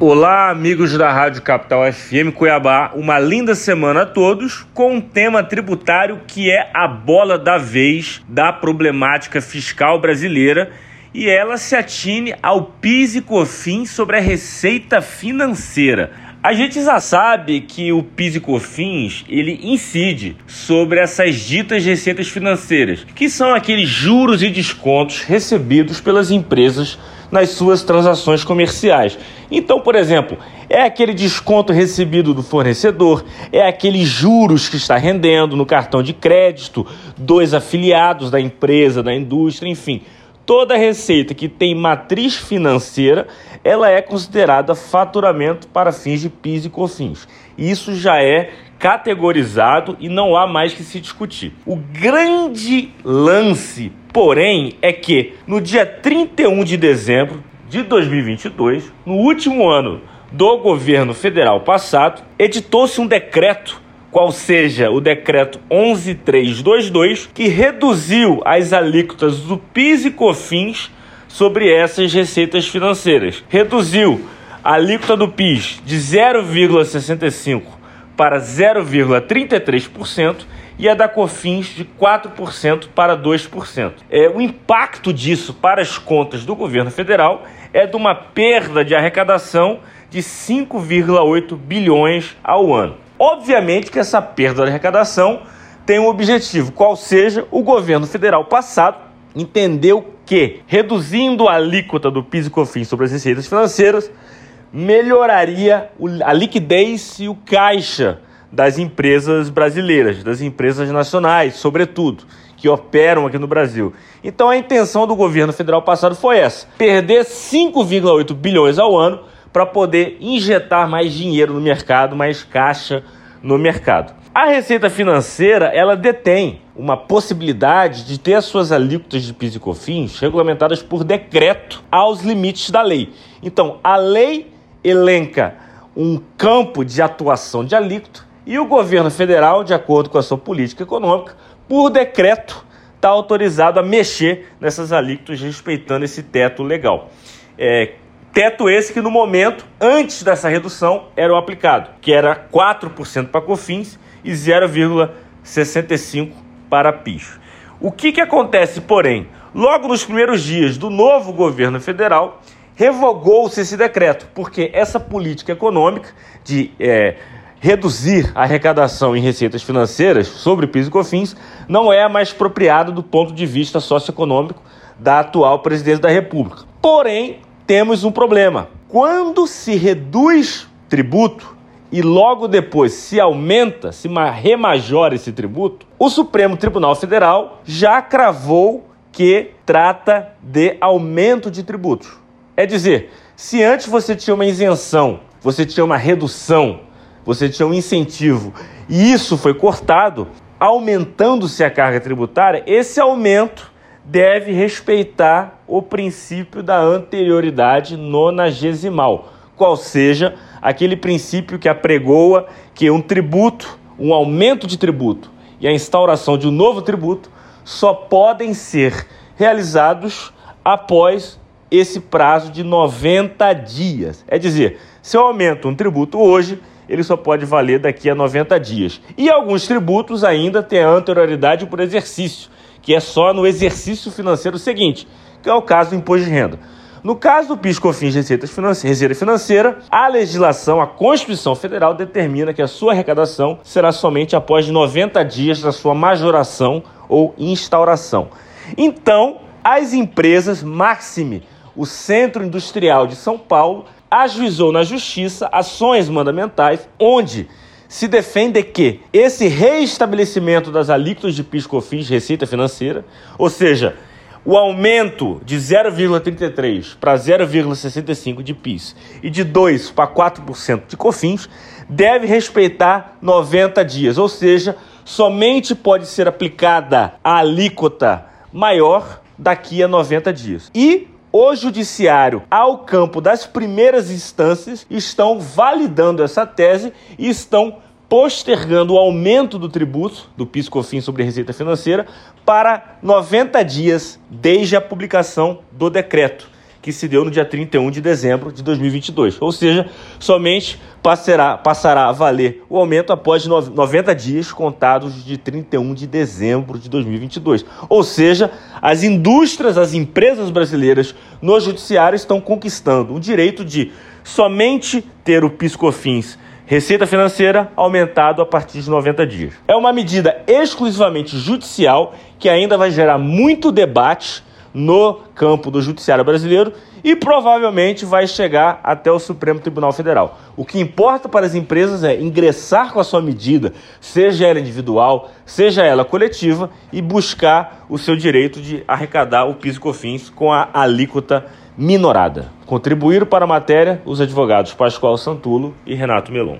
Olá, amigos da Rádio Capital FM Cuiabá. Uma linda semana a todos com um tema tributário que é a bola da vez da problemática fiscal brasileira e ela se atine ao PIS e COFINS sobre a receita financeira. A gente já sabe que o PIS e COFINS ele incide sobre essas ditas receitas financeiras, que são aqueles juros e descontos recebidos pelas empresas nas suas transações comerciais. Então, por exemplo, é aquele desconto recebido do fornecedor, é aqueles juros que está rendendo no cartão de crédito dos afiliados da empresa, da indústria, enfim. Toda receita que tem matriz financeira, ela é considerada faturamento para fins de PIS e COFINS. Isso já é categorizado e não há mais que se discutir. O grande lance, porém, é que no dia 31 de dezembro de 2022, no último ano do governo federal passado, editou-se um decreto qual seja o decreto 11322, que reduziu as alíquotas do PIS e COFINS sobre essas receitas financeiras. Reduziu a alíquota do PIS de 0,65 para 0,33% e a da COFINS de 4% para 2%. É, o impacto disso para as contas do governo federal é de uma perda de arrecadação de 5,8 bilhões ao ano. Obviamente que essa perda de arrecadação tem um objetivo, qual seja o governo federal passado entendeu que reduzindo a alíquota do PIS e COFINS sobre as receitas financeiras melhoraria a liquidez e o caixa das empresas brasileiras, das empresas nacionais, sobretudo, que operam aqui no Brasil. Então a intenção do governo federal passado foi essa: perder 5,8 bilhões ao ano para poder injetar mais dinheiro no mercado, mais caixa no mercado. A Receita Financeira, ela detém uma possibilidade de ter as suas alíquotas de PIS e COFINS regulamentadas por decreto aos limites da lei. Então, a lei elenca um campo de atuação de alíquota e o governo federal, de acordo com a sua política econômica, por decreto, está autorizado a mexer nessas alíquotas, respeitando esse teto legal. É, teto esse que, no momento, antes dessa redução, era o aplicado, que era 4% para COFINS e 0,65% para PIS. O que, que acontece, porém? Logo nos primeiros dias do novo governo federal, revogou-se esse decreto, porque essa política econômica de é, reduzir a arrecadação em receitas financeiras sobre PIS e COFINS não é a mais apropriada do ponto de vista socioeconômico da atual presidência da República. Porém, temos um problema. Quando se reduz tributo e logo depois se aumenta, se remajora esse tributo, o Supremo Tribunal Federal já cravou que trata de aumento de tributos. É dizer, se antes você tinha uma isenção, você tinha uma redução, você tinha um incentivo, e isso foi cortado, aumentando-se a carga tributária, esse aumento deve respeitar o princípio da anterioridade nonagesimal, qual seja aquele princípio que apregoa que um tributo, um aumento de tributo e a instauração de um novo tributo só podem ser realizados após esse prazo de 90 dias. É dizer, se eu aumento um tributo hoje, ele só pode valer daqui a 90 dias. E alguns tributos ainda têm a anterioridade por exercício, que é só no exercício financeiro seguinte, que é o caso do imposto de renda. No caso do PIS/COFINS receitas financeira, receita financeira, a legislação, a Constituição Federal determina que a sua arrecadação será somente após 90 dias da sua majoração ou instauração. Então, as empresas, maxime o Centro Industrial de São Paulo ajuizou na Justiça ações mandamentais onde se defende que esse reestabelecimento das alíquotas de PIS/COFINS receita financeira, ou seja, o aumento de 0,33 para 0,65 de PIS e de 2 para 4% de COFINS deve respeitar 90 dias, ou seja, somente pode ser aplicada a alíquota maior daqui a 90 dias. E o judiciário, ao campo das primeiras instâncias, estão validando essa tese e estão postergando o aumento do tributo do PIS/COFINS sobre receita financeira para 90 dias desde a publicação do decreto, que se deu no dia 31 de dezembro de 2022. Ou seja, somente passará, passará a valer o aumento após 90 dias contados de 31 de dezembro de 2022. Ou seja, as indústrias, as empresas brasileiras no judiciário estão conquistando o direito de somente ter o PiscoFins Receita financeira aumentado a partir de 90 dias. É uma medida exclusivamente judicial que ainda vai gerar muito debate no campo do judiciário brasileiro e provavelmente vai chegar até o Supremo Tribunal Federal. O que importa para as empresas é ingressar com a sua medida, seja ela individual, seja ela coletiva, e buscar o seu direito de arrecadar o PIS e COFINS com a alíquota minorada. Contribuíram para a matéria os advogados Pascoal Santulo e Renato Melon.